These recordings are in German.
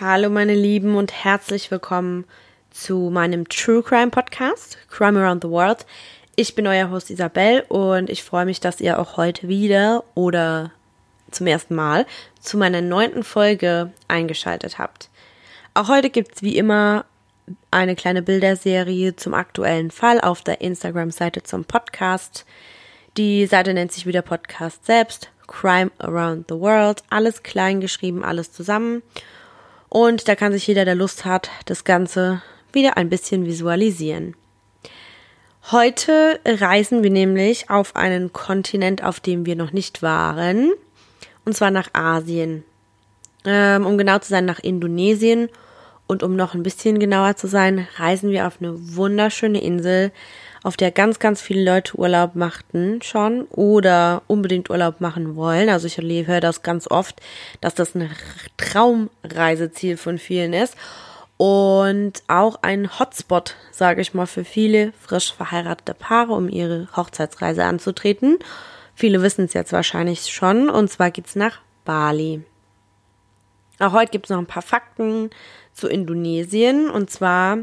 Hallo meine Lieben und herzlich willkommen zu meinem True Crime Podcast, Crime Around the World. Ich bin euer Host Isabel und ich freue mich, dass ihr auch heute wieder oder zum ersten Mal zu meiner neunten Folge eingeschaltet habt. Auch heute gibt's wie immer eine kleine Bilderserie zum aktuellen Fall auf der Instagram-Seite zum Podcast. Die Seite nennt sich wieder Podcast selbst, Crime Around the World, alles klein geschrieben, alles zusammen. Und da kann sich jeder, der Lust hat, das Ganze wieder ein bisschen visualisieren. Heute reisen wir nämlich auf einen Kontinent, auf dem wir noch nicht waren, und zwar nach Asien. Ähm, um genau zu sein, nach Indonesien. Und um noch ein bisschen genauer zu sein, reisen wir auf eine wunderschöne Insel, auf der ganz, ganz viele Leute Urlaub machten schon oder unbedingt Urlaub machen wollen. Also ich höre das ganz oft, dass das ein Traumreiseziel von vielen ist und auch ein Hotspot, sage ich mal, für viele frisch verheiratete Paare, um ihre Hochzeitsreise anzutreten. Viele wissen es jetzt wahrscheinlich schon und zwar geht's nach Bali. Auch heute gibt's noch ein paar Fakten zu Indonesien und zwar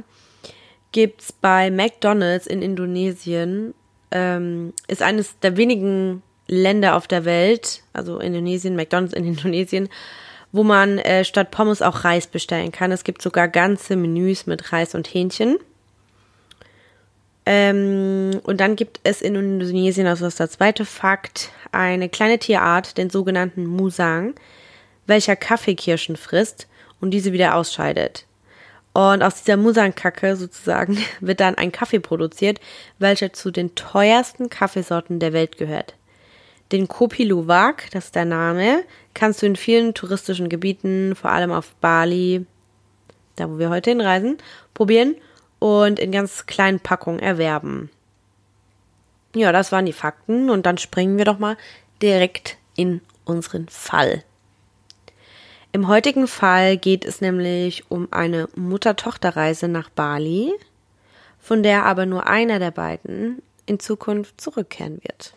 gibt's bei McDonald's in Indonesien, ähm, ist eines der wenigen Länder auf der Welt, also Indonesien, McDonald's in Indonesien, wo man äh, statt Pommes auch Reis bestellen kann. Es gibt sogar ganze Menüs mit Reis und Hähnchen. Ähm, und dann gibt es in Indonesien, also das ist der zweite Fakt, eine kleine Tierart, den sogenannten Musang, welcher Kaffeekirschen frisst und diese wieder ausscheidet. Und aus dieser Musankacke sozusagen wird dann ein Kaffee produziert, welcher zu den teuersten Kaffeesorten der Welt gehört. Den Kopi Luwak, das ist der Name, kannst du in vielen touristischen Gebieten, vor allem auf Bali, da wo wir heute hinreisen, probieren und in ganz kleinen Packungen erwerben. Ja, das waren die Fakten und dann springen wir doch mal direkt in unseren Fall. Im heutigen Fall geht es nämlich um eine Mutter-Tochter-Reise nach Bali, von der aber nur einer der beiden in Zukunft zurückkehren wird.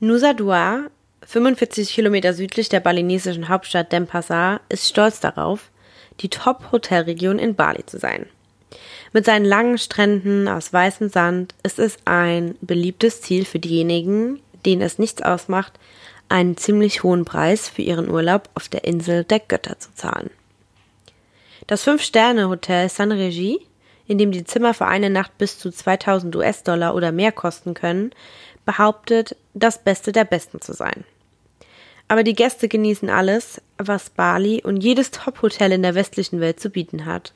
Nusa Dua 45 Kilometer südlich der balinesischen Hauptstadt Denpasar, ist stolz darauf, die Top-Hotelregion in Bali zu sein. Mit seinen langen Stränden aus weißem Sand ist es ein beliebtes Ziel für diejenigen, denen es nichts ausmacht, einen ziemlich hohen Preis für ihren Urlaub auf der Insel der Götter zu zahlen. Das Fünf-Sterne-Hotel San Regi, in dem die Zimmer für eine Nacht bis zu 2000 US-Dollar oder mehr kosten können, behauptet, das Beste der Besten zu sein. Aber die Gäste genießen alles, was Bali und jedes Top-Hotel in der westlichen Welt zu bieten hat.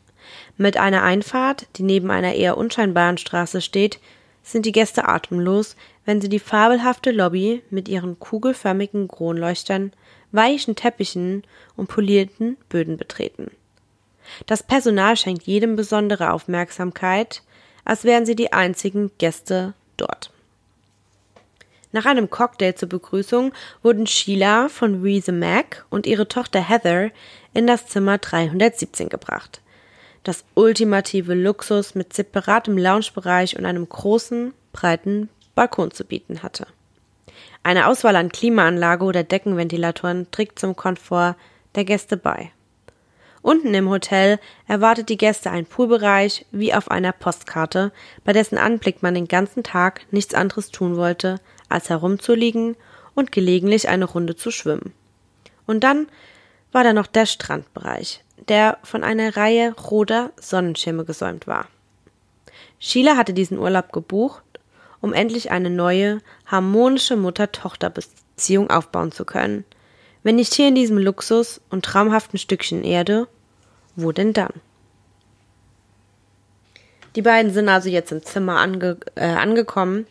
Mit einer Einfahrt, die neben einer eher unscheinbaren Straße steht, sind die Gäste atemlos, wenn sie die fabelhafte Lobby mit ihren kugelförmigen Kronleuchtern, weichen Teppichen und polierten Böden betreten. Das Personal schenkt jedem besondere Aufmerksamkeit, als wären sie die einzigen Gäste dort. Nach einem Cocktail zur Begrüßung wurden Sheila von Reese Mac und ihre Tochter Heather in das Zimmer 317 gebracht. Das ultimative Luxus mit separatem Loungebereich und einem großen, breiten Balkon zu bieten hatte. Eine Auswahl an Klimaanlage oder Deckenventilatoren trägt zum Komfort der Gäste bei. Unten im Hotel erwartet die Gäste ein Poolbereich wie auf einer Postkarte, bei dessen Anblick man den ganzen Tag nichts anderes tun wollte, als herumzuliegen und gelegentlich eine Runde zu schwimmen. Und dann war da noch der Strandbereich, der von einer Reihe roter Sonnenschirme gesäumt war. Sheila hatte diesen Urlaub gebucht, um endlich eine neue, harmonische Mutter-Tochter-Beziehung aufbauen zu können. Wenn nicht hier in diesem Luxus und traumhaften Stückchen Erde, wo denn dann? Die beiden sind also jetzt im Zimmer ange äh, angekommen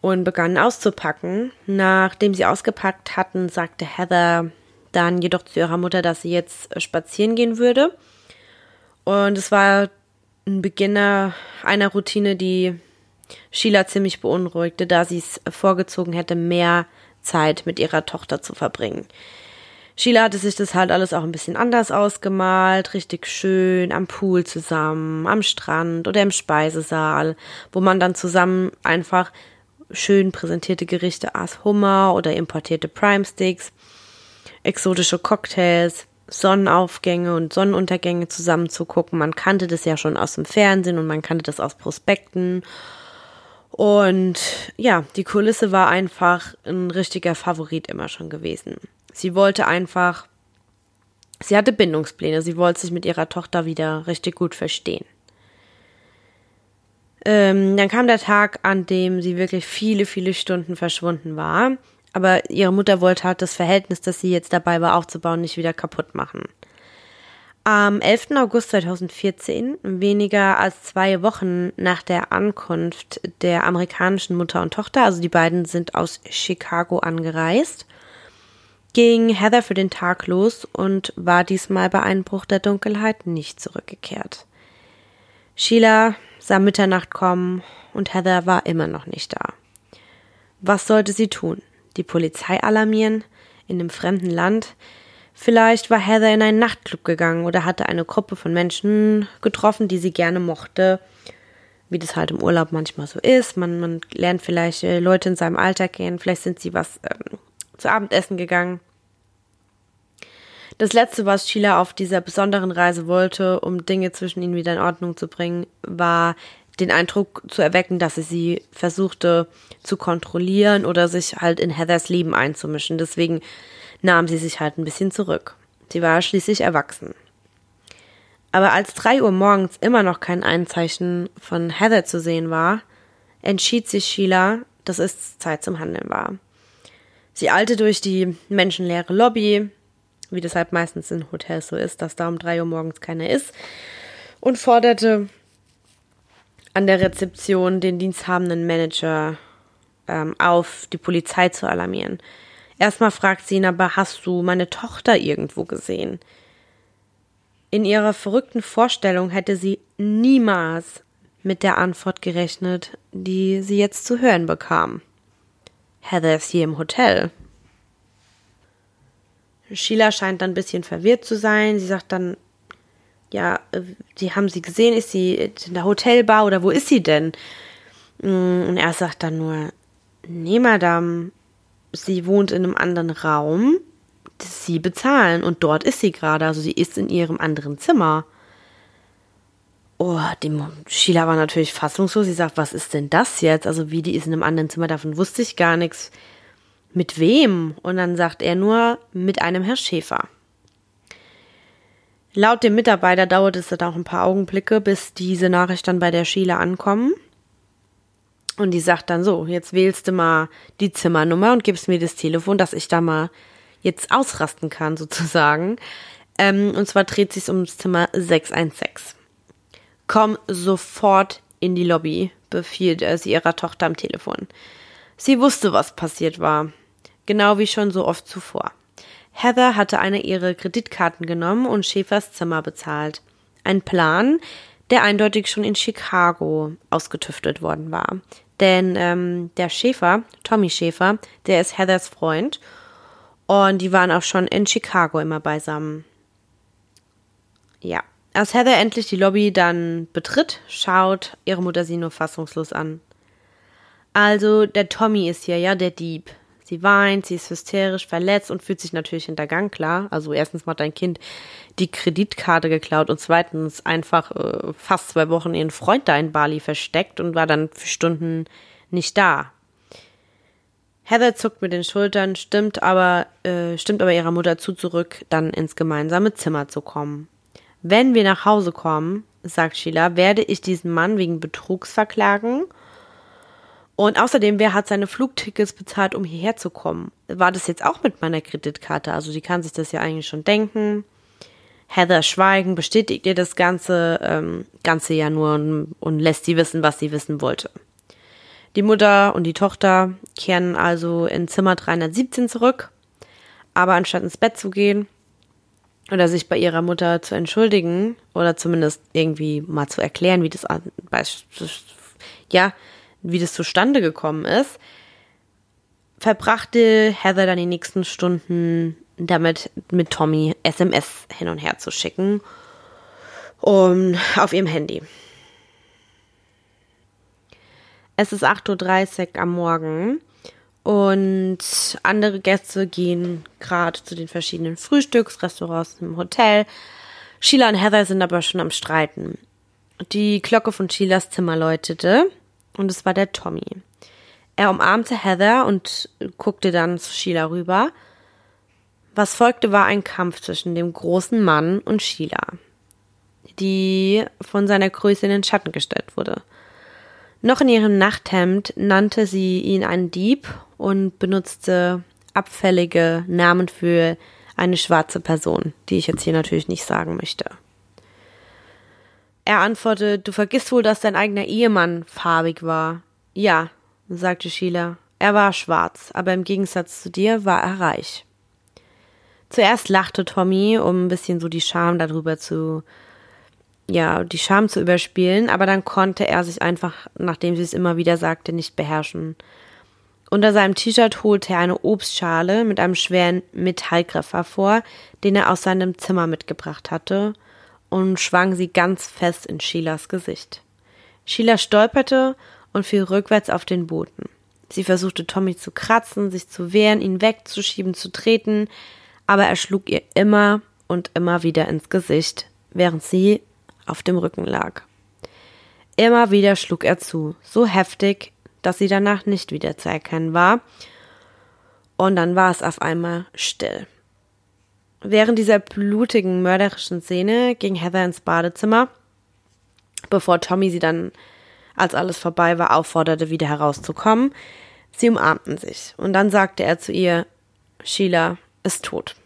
und begannen auszupacken. Nachdem sie ausgepackt hatten, sagte Heather dann jedoch zu ihrer Mutter, dass sie jetzt spazieren gehen würde. Und es war ein Beginner einer Routine, die Sheila ziemlich beunruhigte, da sie es vorgezogen hätte, mehr Zeit mit ihrer Tochter zu verbringen. Sheila hatte sich das halt alles auch ein bisschen anders ausgemalt, richtig schön am Pool zusammen, am Strand oder im Speisesaal, wo man dann zusammen einfach schön präsentierte Gerichte aß, Hummer oder importierte Prime Sticks, exotische Cocktails, Sonnenaufgänge und Sonnenuntergänge zusammen zu gucken. Man kannte das ja schon aus dem Fernsehen und man kannte das aus Prospekten. Und ja, die Kulisse war einfach ein richtiger Favorit immer schon gewesen. Sie wollte einfach, sie hatte Bindungspläne, sie wollte sich mit ihrer Tochter wieder richtig gut verstehen. Ähm, dann kam der Tag, an dem sie wirklich viele, viele Stunden verschwunden war. Aber ihre Mutter wollte halt das Verhältnis, das sie jetzt dabei war aufzubauen, nicht wieder kaputt machen. Am 11. August 2014, weniger als zwei Wochen nach der Ankunft der amerikanischen Mutter und Tochter, also die beiden sind aus Chicago angereist, ging Heather für den Tag los und war diesmal bei Einbruch der Dunkelheit nicht zurückgekehrt. Sheila sah Mitternacht kommen und Heather war immer noch nicht da. Was sollte sie tun? Die Polizei alarmieren? In einem fremden Land? Vielleicht war Heather in einen Nachtclub gegangen oder hatte eine Gruppe von Menschen getroffen, die sie gerne mochte. Wie das halt im Urlaub manchmal so ist. Man, man lernt vielleicht äh, Leute in seinem Alter kennen. Vielleicht sind sie was ähm, zu Abendessen gegangen. Das letzte, was Sheila auf dieser besonderen Reise wollte, um Dinge zwischen ihnen wieder in Ordnung zu bringen, war den Eindruck zu erwecken, dass sie sie versuchte zu kontrollieren oder sich halt in Heathers Leben einzumischen. Deswegen nahm sie sich halt ein bisschen zurück. Sie war schließlich erwachsen. Aber als drei Uhr morgens immer noch kein Einzeichen von Heather zu sehen war, entschied sich Sheila, dass es Zeit zum Handeln war. Sie eilte durch die menschenleere Lobby, wie das halt meistens in Hotels so ist, dass da um drei Uhr morgens keiner ist, und forderte an der Rezeption den diensthabenden Manager ähm, auf, die Polizei zu alarmieren. Erstmal fragt sie ihn aber, hast du meine Tochter irgendwo gesehen? In ihrer verrückten Vorstellung hätte sie niemals mit der Antwort gerechnet, die sie jetzt zu hören bekam. Heather ist hier im Hotel. Sheila scheint dann ein bisschen verwirrt zu sein. Sie sagt dann, ja, die äh, haben sie gesehen, ist sie in der Hotelbar oder wo ist sie denn? Mm, und er sagt dann nur, nee, Madame, sie wohnt in einem anderen Raum, sie bezahlen und dort ist sie gerade, also sie ist in ihrem anderen Zimmer. Oh, die Sheila war natürlich fassungslos. Sie sagt, was ist denn das jetzt? Also wie die ist in einem anderen Zimmer, davon wusste ich gar nichts. Mit wem? Und dann sagt er nur, mit einem Herr Schäfer. Laut dem Mitarbeiter dauert es dann auch ein paar Augenblicke, bis diese Nachricht dann bei der Sheila ankommen. Und die sagt dann so, jetzt wählst du mal die Zimmernummer und gibst mir das Telefon, dass ich da mal jetzt ausrasten kann, sozusagen. Ähm, und zwar dreht sich ums Zimmer 616. Komm sofort in die Lobby, befiehlt er sie ihrer Tochter am Telefon. Sie wusste, was passiert war genau wie schon so oft zuvor. Heather hatte eine ihrer Kreditkarten genommen und Schäfers Zimmer bezahlt. Ein Plan, der eindeutig schon in Chicago ausgetüftelt worden war. Denn ähm, der Schäfer, Tommy Schäfer, der ist Heathers Freund und die waren auch schon in Chicago immer beisammen. Ja, als Heather endlich die Lobby dann betritt, schaut ihre Mutter sie nur fassungslos an. Also, der Tommy ist hier, ja, der Dieb. Sie weint, sie ist hysterisch, verletzt und fühlt sich natürlich hintergangen, klar. Also erstens mal dein Kind die Kreditkarte geklaut und zweitens einfach äh, fast zwei Wochen ihren Freund da in Bali versteckt und war dann für Stunden nicht da. Heather zuckt mit den Schultern, stimmt aber, äh, stimmt aber ihrer Mutter zu, zurück, dann ins gemeinsame Zimmer zu kommen. Wenn wir nach Hause kommen, sagt Sheila, werde ich diesen Mann wegen Betrugs verklagen und außerdem, wer hat seine Flugtickets bezahlt, um hierher zu kommen? War das jetzt auch mit meiner Kreditkarte? Also die kann sich das ja eigentlich schon denken. Heather Schweigen bestätigt ihr das Ganze, ähm, Ganze ja nur und, und lässt sie wissen, was sie wissen wollte. Die Mutter und die Tochter kehren also in Zimmer 317 zurück, aber anstatt ins Bett zu gehen oder sich bei ihrer Mutter zu entschuldigen oder zumindest irgendwie mal zu erklären, wie das ja, wie das zustande gekommen ist, verbrachte Heather dann die nächsten Stunden damit mit Tommy SMS hin und her zu schicken um, auf ihrem Handy. Es ist 8.30 Uhr am Morgen und andere Gäste gehen gerade zu den verschiedenen Frühstücksrestaurants im Hotel. Sheila und Heather sind aber schon am Streiten. Die Glocke von Sheilas Zimmer läutete und es war der Tommy. Er umarmte Heather und guckte dann zu Sheila rüber. Was folgte, war ein Kampf zwischen dem großen Mann und Sheila, die von seiner Größe in den Schatten gestellt wurde. Noch in ihrem Nachthemd nannte sie ihn einen Dieb und benutzte abfällige Namen für eine schwarze Person, die ich jetzt hier natürlich nicht sagen möchte. Er antwortete, du vergisst wohl, dass dein eigener Ehemann farbig war. Ja, sagte Sheila. Er war schwarz, aber im Gegensatz zu dir war er reich. Zuerst lachte Tommy, um ein bisschen so die Scham darüber zu, ja, die Scham zu überspielen, aber dann konnte er sich einfach, nachdem sie es immer wieder sagte, nicht beherrschen. Unter seinem T-Shirt holte er eine Obstschale mit einem schweren Metallgriff hervor, den er aus seinem Zimmer mitgebracht hatte, und schwang sie ganz fest in Sheilas Gesicht. Sheila stolperte und fiel rückwärts auf den Boden. Sie versuchte Tommy zu kratzen, sich zu wehren, ihn wegzuschieben, zu treten, aber er schlug ihr immer und immer wieder ins Gesicht, während sie auf dem Rücken lag. Immer wieder schlug er zu, so heftig, dass sie danach nicht wieder zu erkennen war, und dann war es auf einmal still. Während dieser blutigen, mörderischen Szene ging Heather ins Badezimmer, bevor Tommy sie dann, als alles vorbei war, aufforderte, wieder herauszukommen. Sie umarmten sich, und dann sagte er zu ihr, Sheila ist tot.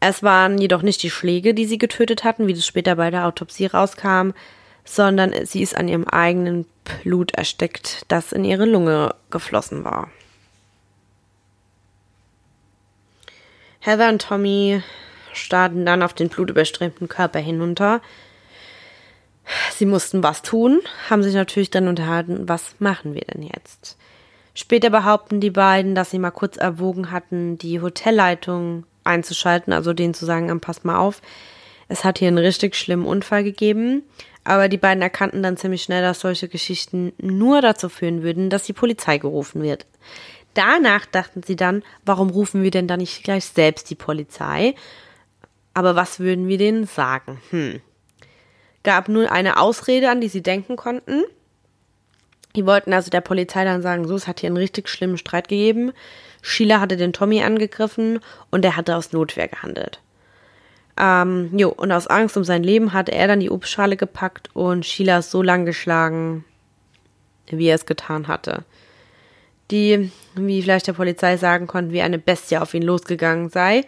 Es waren jedoch nicht die Schläge, die sie getötet hatten, wie das später bei der Autopsie rauskam, sondern sie ist an ihrem eigenen Blut erstickt, das in ihre Lunge geflossen war. Heather und Tommy starrten dann auf den blutüberströmten Körper hinunter. Sie mussten was tun, haben sich natürlich dann unterhalten, was machen wir denn jetzt? Später behaupten die beiden, dass sie mal kurz erwogen hatten, die Hotelleitung einzuschalten, also denen zu sagen, pass mal auf, es hat hier einen richtig schlimmen Unfall gegeben. Aber die beiden erkannten dann ziemlich schnell, dass solche Geschichten nur dazu führen würden, dass die Polizei gerufen wird. Danach dachten sie dann, warum rufen wir denn da nicht gleich selbst die Polizei? Aber was würden wir denen sagen? Hm. Gab nur eine Ausrede, an die sie denken konnten. Die wollten also der Polizei dann sagen, so, es hat hier einen richtig schlimmen Streit gegeben. Sheila hatte den Tommy angegriffen und er hatte aus Notwehr gehandelt. Ähm, jo, und aus Angst um sein Leben hatte er dann die Obstschale gepackt und Sheila so lang geschlagen, wie er es getan hatte die, wie vielleicht der Polizei sagen konnte, wie eine Bestie auf ihn losgegangen sei.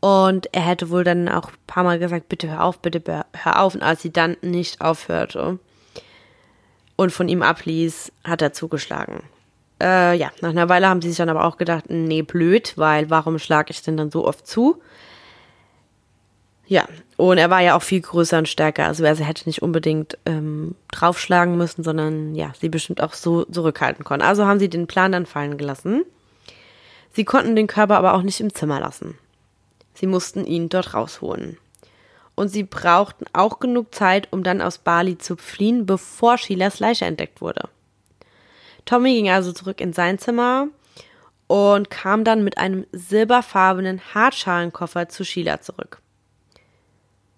Und er hätte wohl dann auch ein paar Mal gesagt, bitte hör auf, bitte hör auf. Und als sie dann nicht aufhörte und von ihm abließ, hat er zugeschlagen. Äh, ja, nach einer Weile haben sie sich dann aber auch gedacht, nee, blöd, weil warum schlage ich denn dann so oft zu? Ja, und er war ja auch viel größer und stärker. Also er hätte nicht unbedingt ähm, draufschlagen müssen, sondern ja, sie bestimmt auch so zurückhalten konnten. Also haben sie den Plan dann fallen gelassen. Sie konnten den Körper aber auch nicht im Zimmer lassen. Sie mussten ihn dort rausholen. Und sie brauchten auch genug Zeit, um dann aus Bali zu fliehen, bevor Sheilas Leiche entdeckt wurde. Tommy ging also zurück in sein Zimmer und kam dann mit einem silberfarbenen Hartschalenkoffer zu Sheila zurück.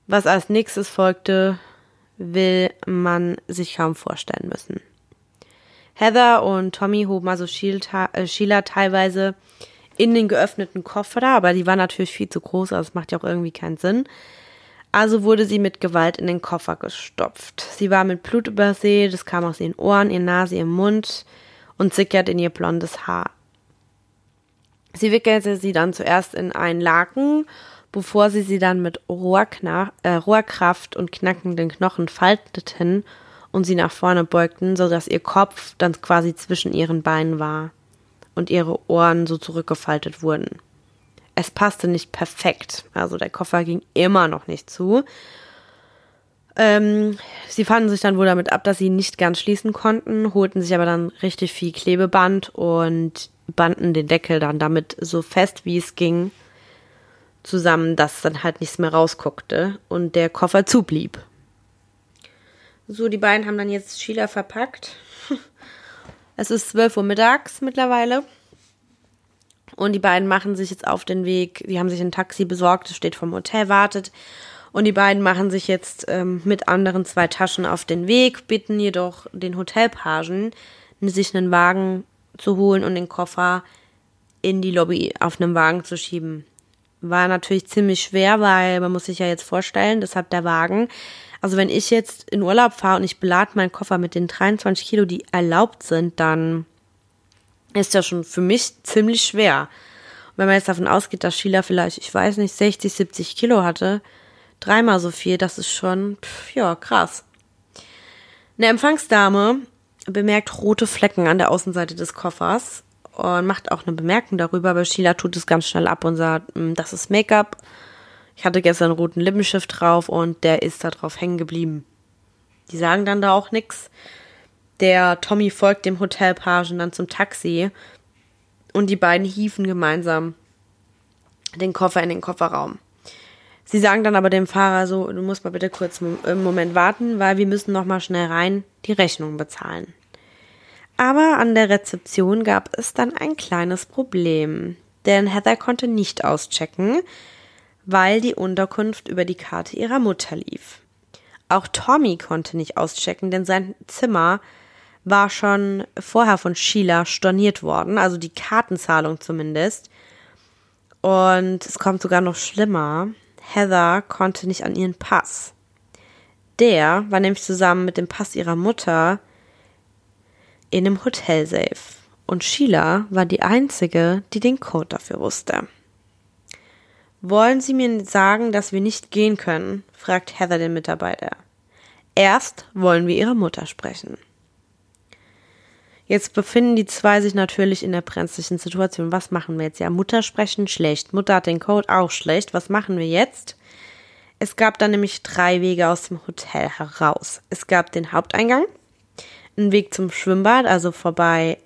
Was als nächstes folgte, will man sich kaum vorstellen müssen. Heather und Tommy hoben also äh, Sheila teilweise in den geöffneten Koffer da, aber die war natürlich viel zu groß, also das macht ja auch irgendwie keinen Sinn. Also wurde sie mit Gewalt in den Koffer gestopft. Sie war mit Blut übersät, es kam aus ihren Ohren, ihr Nase, ihrem Mund und sickert in ihr blondes Haar. Sie wickelte sie dann zuerst in einen Laken bevor sie sie dann mit Rohrkna äh, Rohrkraft und knackenden Knochen falteten und sie nach vorne beugten, sodass ihr Kopf dann quasi zwischen ihren Beinen war und ihre Ohren so zurückgefaltet wurden. Es passte nicht perfekt, also der Koffer ging immer noch nicht zu. Ähm, sie fanden sich dann wohl damit ab, dass sie nicht ganz schließen konnten, holten sich aber dann richtig viel Klebeband und banden den Deckel dann damit so fest, wie es ging zusammen, dass dann halt nichts mehr rausguckte und der Koffer zublieb. So, die beiden haben dann jetzt Sheila verpackt. Es ist 12 Uhr mittags mittlerweile. Und die beiden machen sich jetzt auf den Weg. Die haben sich ein Taxi besorgt, das steht vom Hotel, wartet. Und die beiden machen sich jetzt ähm, mit anderen zwei Taschen auf den Weg, bitten jedoch den Hotelpagen, sich einen Wagen zu holen und den Koffer in die Lobby auf einem Wagen zu schieben. War natürlich ziemlich schwer, weil man muss sich ja jetzt vorstellen, deshalb der Wagen. Also wenn ich jetzt in Urlaub fahre und ich belade meinen Koffer mit den 23 Kilo, die erlaubt sind, dann ist das schon für mich ziemlich schwer. Und wenn man jetzt davon ausgeht, dass Sheila vielleicht, ich weiß nicht, 60, 70 Kilo hatte, dreimal so viel, das ist schon, pff, ja, krass. Eine Empfangsdame bemerkt rote Flecken an der Außenseite des Koffers und macht auch eine Bemerkung darüber, aber Sheila tut es ganz schnell ab und sagt, hm, das ist Make-up. Ich hatte gestern einen roten Lippenstift drauf und der ist da drauf hängen geblieben. Die sagen dann da auch nichts. Der Tommy folgt dem Hotelpagen dann zum Taxi und die beiden hieven gemeinsam den Koffer in den Kofferraum. Sie sagen dann aber dem Fahrer so, du musst mal bitte kurz einen Moment warten, weil wir müssen noch mal schnell rein die Rechnung bezahlen. Aber an der Rezeption gab es dann ein kleines Problem, denn Heather konnte nicht auschecken, weil die Unterkunft über die Karte ihrer Mutter lief. Auch Tommy konnte nicht auschecken, denn sein Zimmer war schon vorher von Sheila storniert worden, also die Kartenzahlung zumindest. Und es kommt sogar noch schlimmer. Heather konnte nicht an ihren Pass. Der war nämlich zusammen mit dem Pass ihrer Mutter in einem Hotelsafe. Und Sheila war die einzige, die den Code dafür wusste. Wollen Sie mir sagen, dass wir nicht gehen können? fragt Heather den Mitarbeiter. Erst wollen wir Ihre Mutter sprechen. Jetzt befinden die zwei sich natürlich in der brenzlichen Situation. Was machen wir jetzt? Ja, Mutter sprechen schlecht. Mutter hat den Code auch schlecht. Was machen wir jetzt? Es gab dann nämlich drei Wege aus dem Hotel heraus. Es gab den Haupteingang, einen Weg zum Schwimmbad, also vorbei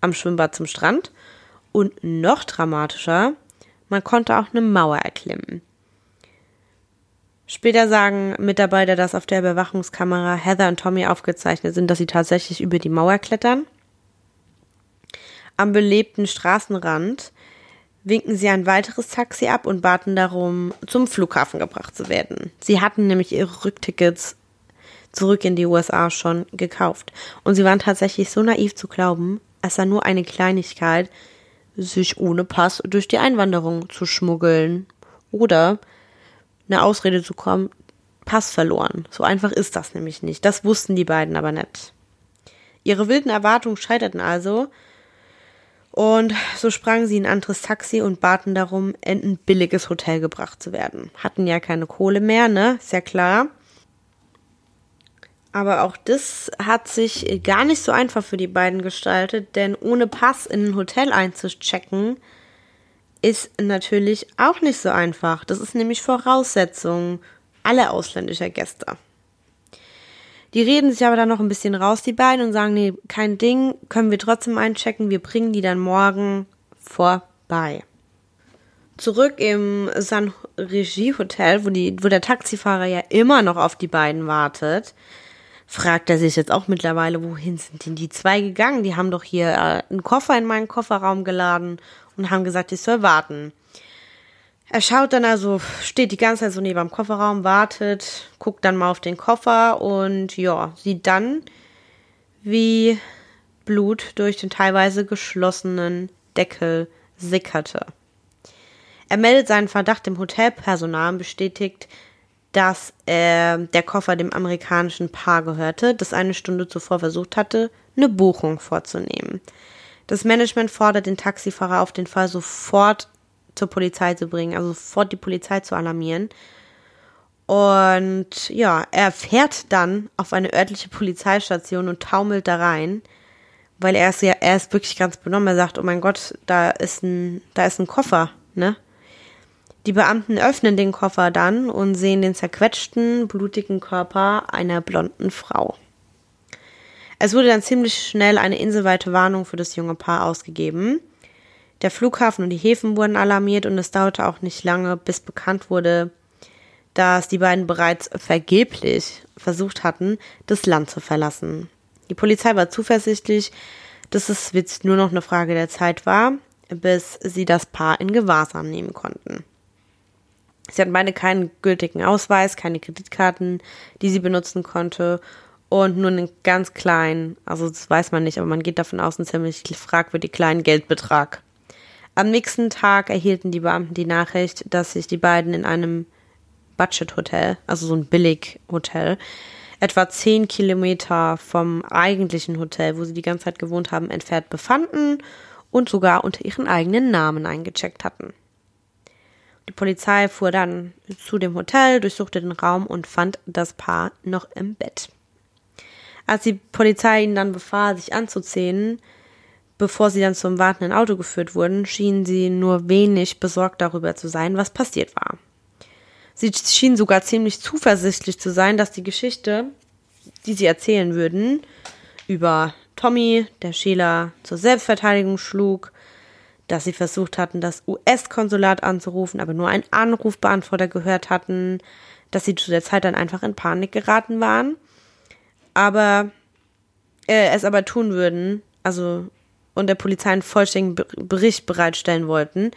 am Schwimmbad zum Strand. Und noch dramatischer, man konnte auch eine Mauer erklimmen. Später sagen Mitarbeiter, dass auf der Überwachungskamera Heather und Tommy aufgezeichnet sind, dass sie tatsächlich über die Mauer klettern. Am belebten Straßenrand winken sie ein weiteres Taxi ab und baten darum, zum Flughafen gebracht zu werden. Sie hatten nämlich ihre Rücktickets zurück in die USA schon gekauft. Und sie waren tatsächlich so naiv zu glauben, es sei nur eine Kleinigkeit, sich ohne Pass durch die Einwanderung zu schmuggeln. Oder eine Ausrede zu kommen, Pass verloren. So einfach ist das nämlich nicht. Das wussten die beiden aber nicht. Ihre wilden Erwartungen scheiterten also. Und so sprangen sie in ein anderes Taxi und baten darum, in ein billiges Hotel gebracht zu werden. Hatten ja keine Kohle mehr, ne? Ist ja klar. Aber auch das hat sich gar nicht so einfach für die beiden gestaltet, denn ohne Pass in ein Hotel einzuchecken, ist natürlich auch nicht so einfach. Das ist nämlich Voraussetzung aller ausländischer Gäste. Die reden sich aber dann noch ein bisschen raus, die beiden, und sagen, nee, kein Ding, können wir trotzdem einchecken, wir bringen die dann morgen vorbei. Zurück im San Regie Hotel, wo, die, wo der Taxifahrer ja immer noch auf die beiden wartet, fragt er sich jetzt auch mittlerweile, wohin sind denn die zwei gegangen? Die haben doch hier äh, einen Koffer in meinen Kofferraum geladen und haben gesagt, ich soll warten. Er schaut dann also, steht die ganze Zeit so neben dem Kofferraum, wartet, guckt dann mal auf den Koffer und ja, sieht dann, wie Blut durch den teilweise geschlossenen Deckel sickerte. Er meldet seinen Verdacht dem Hotelpersonal und bestätigt, dass äh, der Koffer dem amerikanischen Paar gehörte, das eine Stunde zuvor versucht hatte, eine Buchung vorzunehmen. Das Management fordert den Taxifahrer auf, den Fall sofort zur Polizei zu bringen, also sofort die Polizei zu alarmieren. Und ja, er fährt dann auf eine örtliche Polizeistation und taumelt da rein, weil er ist ja, er ist wirklich ganz benommen. Er sagt, oh mein Gott, da ist ein, da ist ein Koffer, ne? Die Beamten öffnen den Koffer dann und sehen den zerquetschten, blutigen Körper einer blonden Frau. Es wurde dann ziemlich schnell eine inselweite Warnung für das junge Paar ausgegeben. Der Flughafen und die Häfen wurden alarmiert und es dauerte auch nicht lange, bis bekannt wurde, dass die beiden bereits vergeblich versucht hatten, das Land zu verlassen. Die Polizei war zuversichtlich, dass es jetzt nur noch eine Frage der Zeit war, bis sie das Paar in Gewahrsam nehmen konnten. Sie hatten beide keinen gültigen Ausweis, keine Kreditkarten, die sie benutzen konnte und nur einen ganz kleinen, also das weiß man nicht, aber man geht davon aus, einen ziemlich fragwürdig kleinen Geldbetrag. Am nächsten Tag erhielten die Beamten die Nachricht, dass sich die beiden in einem Budget-Hotel, also so ein Billig-Hotel, etwa zehn Kilometer vom eigentlichen Hotel, wo sie die ganze Zeit gewohnt haben, entfernt befanden und sogar unter ihren eigenen Namen eingecheckt hatten. Die Polizei fuhr dann zu dem Hotel, durchsuchte den Raum und fand das Paar noch im Bett. Als die Polizei ihnen dann befahl, sich anzuziehen, bevor sie dann zum wartenden Auto geführt wurden, schienen sie nur wenig besorgt darüber zu sein, was passiert war. Sie schienen sogar ziemlich zuversichtlich zu sein, dass die Geschichte, die sie erzählen würden, über Tommy, der Sheila zur Selbstverteidigung schlug, dass sie versucht hatten, das US-Konsulat anzurufen, aber nur einen Anrufbeantworter gehört hatten, dass sie zu der Zeit dann einfach in Panik geraten waren, aber äh, es aber tun würden, also und der Polizei einen vollständigen Bericht bereitstellen wollten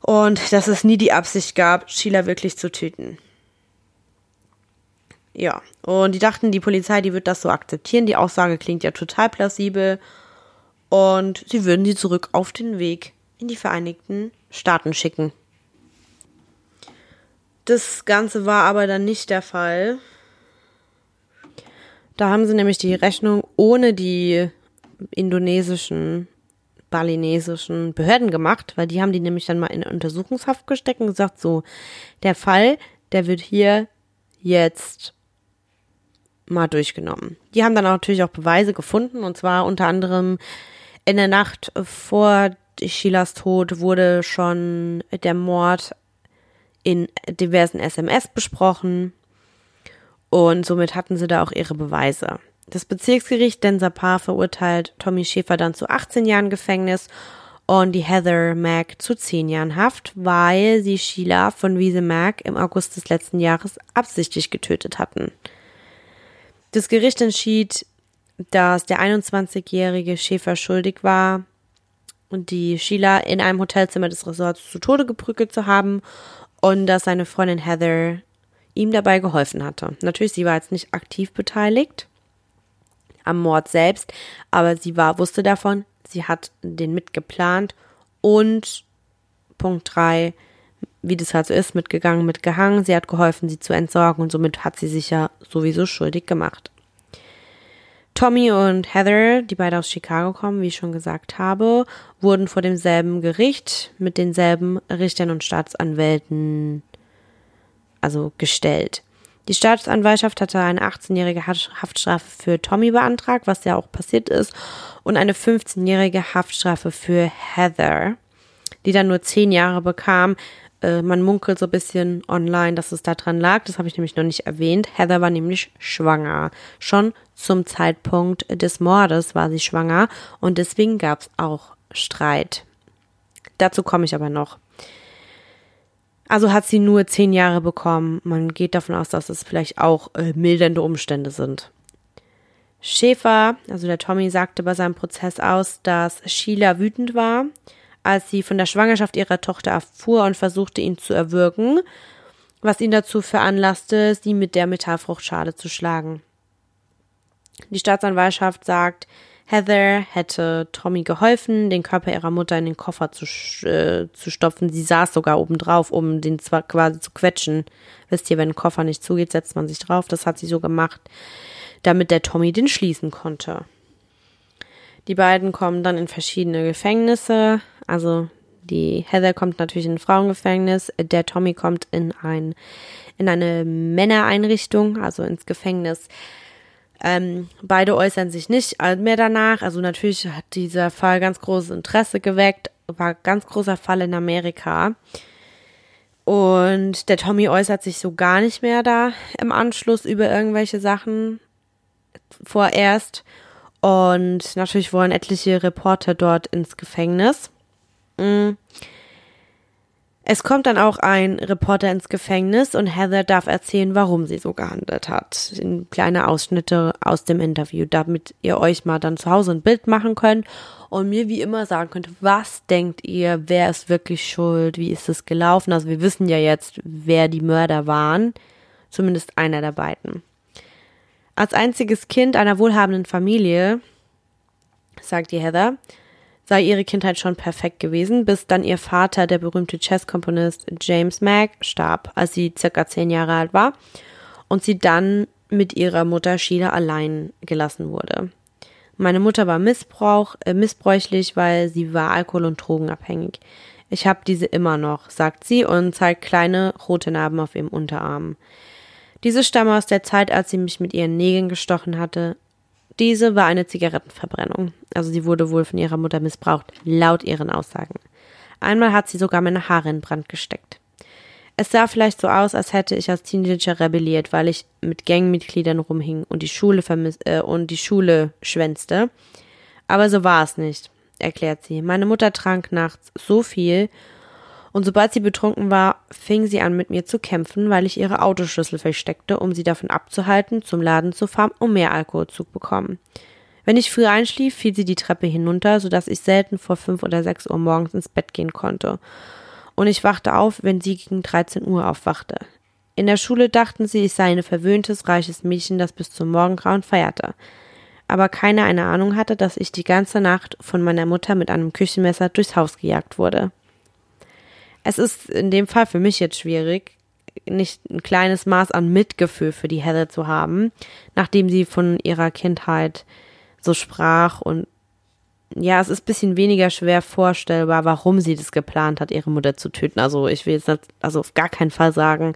und dass es nie die Absicht gab, Sheila wirklich zu töten. Ja, und die dachten, die Polizei, die wird das so akzeptieren. Die Aussage klingt ja total plausibel. Und sie würden sie zurück auf den Weg in die Vereinigten Staaten schicken. Das Ganze war aber dann nicht der Fall. Da haben sie nämlich die Rechnung ohne die indonesischen, balinesischen Behörden gemacht, weil die haben die nämlich dann mal in Untersuchungshaft gesteckt und gesagt, so, der Fall, der wird hier jetzt mal durchgenommen. Die haben dann natürlich auch Beweise gefunden und zwar unter anderem in der Nacht vor Sheilas Tod wurde schon der Mord in diversen SMS besprochen und somit hatten sie da auch ihre Beweise. Das Bezirksgericht Densapar verurteilt Tommy Schäfer dann zu 18 Jahren Gefängnis und die Heather Mack zu 10 Jahren Haft, weil sie Sheila von Wiese Mack im August des letzten Jahres absichtlich getötet hatten. Das Gericht entschied, dass der 21-jährige Schäfer schuldig war die Sheila in einem Hotelzimmer des Resorts zu Tode geprügelt zu haben und dass seine Freundin Heather ihm dabei geholfen hatte. Natürlich, sie war jetzt nicht aktiv beteiligt am Mord selbst, aber sie war, wusste davon, sie hat den mitgeplant und Punkt 3, wie das halt so ist, mitgegangen, mitgehangen. Sie hat geholfen, sie zu entsorgen und somit hat sie sich ja sowieso schuldig gemacht. Tommy und Heather, die beide aus Chicago kommen, wie ich schon gesagt habe, wurden vor demselben Gericht mit denselben Richtern und Staatsanwälten also gestellt. Die Staatsanwaltschaft hatte eine 18-jährige Haftstrafe für Tommy beantragt, was ja auch passiert ist, und eine 15-jährige Haftstrafe für Heather, die dann nur 10 Jahre bekam, äh, man munkelt so ein bisschen online, dass es daran lag. Das habe ich nämlich noch nicht erwähnt. Heather war nämlich schwanger. Schon zum Zeitpunkt des Mordes war sie schwanger und deswegen gab es auch Streit. Dazu komme ich aber noch. Also hat sie nur zehn Jahre bekommen. Man geht davon aus, dass es vielleicht auch äh, mildernde Umstände sind. Schäfer, also der Tommy, sagte bei seinem Prozess aus, dass Sheila wütend war als sie von der Schwangerschaft ihrer Tochter erfuhr und versuchte, ihn zu erwürgen, was ihn dazu veranlasste, sie mit der Metallfruchtschale zu schlagen. Die Staatsanwaltschaft sagt, Heather hätte Tommy geholfen, den Körper ihrer Mutter in den Koffer zu, äh, zu stopfen. Sie saß sogar oben drauf, um den zwar quasi zu quetschen. Wisst ihr, wenn ein Koffer nicht zugeht, setzt man sich drauf. Das hat sie so gemacht, damit der Tommy den schließen konnte. Die beiden kommen dann in verschiedene Gefängnisse. Also die Heather kommt natürlich in ein Frauengefängnis, der Tommy kommt in ein in eine Männereinrichtung, also ins Gefängnis. Ähm, beide äußern sich nicht mehr danach. Also natürlich hat dieser Fall ganz großes Interesse geweckt, war ganz großer Fall in Amerika. Und der Tommy äußert sich so gar nicht mehr da im Anschluss über irgendwelche Sachen vorerst. Und natürlich wollen etliche Reporter dort ins Gefängnis. Mm. Es kommt dann auch ein Reporter ins Gefängnis und Heather darf erzählen, warum sie so gehandelt hat. In kleine Ausschnitte aus dem Interview, damit ihr euch mal dann zu Hause ein Bild machen könnt und mir wie immer sagen könnt, was denkt ihr, wer ist wirklich schuld, wie ist es gelaufen? Also wir wissen ja jetzt, wer die Mörder waren, zumindest einer der beiden. Als einziges Kind einer wohlhabenden Familie, sagt die Heather, sei ihre Kindheit schon perfekt gewesen, bis dann ihr Vater, der berühmte Jazzkomponist James Mack, starb, als sie circa zehn Jahre alt war und sie dann mit ihrer Mutter Sheila allein gelassen wurde. Meine Mutter war Missbrauch, äh, missbräuchlich, weil sie war alkohol- und drogenabhängig. Ich habe diese immer noch, sagt sie und zeigt kleine rote Narben auf ihrem Unterarm. Diese stammen aus der Zeit, als sie mich mit ihren Nägeln gestochen hatte diese war eine Zigarettenverbrennung. Also sie wurde wohl von ihrer Mutter missbraucht, laut ihren Aussagen. Einmal hat sie sogar meine Haare in Brand gesteckt. Es sah vielleicht so aus, als hätte ich als Teenager rebelliert, weil ich mit Gangmitgliedern rumhing und die Schule vermiss äh, und die Schule schwänzte. Aber so war es nicht, erklärt sie. Meine Mutter trank nachts so viel und sobald sie betrunken war, fing sie an mit mir zu kämpfen, weil ich ihre Autoschlüssel versteckte, um sie davon abzuhalten, zum Laden zu fahren, um mehr Alkohol zu bekommen. Wenn ich früh einschlief, fiel sie die Treppe hinunter, sodass ich selten vor fünf oder sechs Uhr morgens ins Bett gehen konnte. Und ich wachte auf, wenn sie gegen 13 Uhr aufwachte. In der Schule dachten sie, ich sei ein verwöhntes, reiches Mädchen, das bis zum Morgengrauen feierte. Aber keiner eine Ahnung hatte, dass ich die ganze Nacht von meiner Mutter mit einem Küchenmesser durchs Haus gejagt wurde. Es ist in dem Fall für mich jetzt schwierig, nicht ein kleines Maß an Mitgefühl für die Heather zu haben, nachdem sie von ihrer Kindheit so sprach und ja, es ist ein bisschen weniger schwer vorstellbar, warum sie das geplant hat, ihre Mutter zu töten. Also ich will jetzt also auf gar keinen Fall sagen,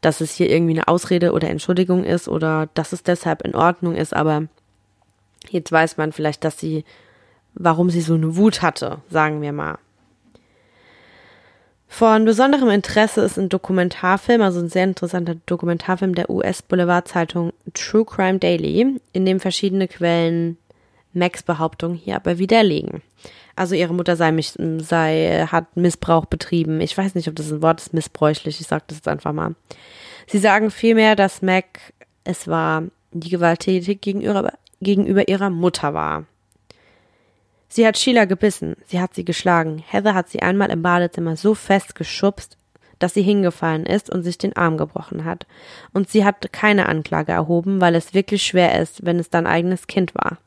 dass es hier irgendwie eine Ausrede oder Entschuldigung ist oder dass es deshalb in Ordnung ist, aber jetzt weiß man vielleicht, dass sie, warum sie so eine Wut hatte, sagen wir mal. Von besonderem Interesse ist ein Dokumentarfilm, also ein sehr interessanter Dokumentarfilm der US-Boulevardzeitung True Crime Daily, in dem verschiedene Quellen Max Behauptung hier aber widerlegen. Also ihre Mutter sei, sei, hat Missbrauch betrieben. Ich weiß nicht, ob das ein Wort ist, missbräuchlich. Ich sage das jetzt einfach mal. Sie sagen vielmehr, dass Mac es war, die gewalttätig gegenüber, gegenüber ihrer Mutter war. Sie hat Sheila gebissen, sie hat sie geschlagen. Heather hat sie einmal im Badezimmer so fest geschubst, dass sie hingefallen ist und sich den Arm gebrochen hat. Und sie hat keine Anklage erhoben, weil es wirklich schwer ist, wenn es dein eigenes Kind war,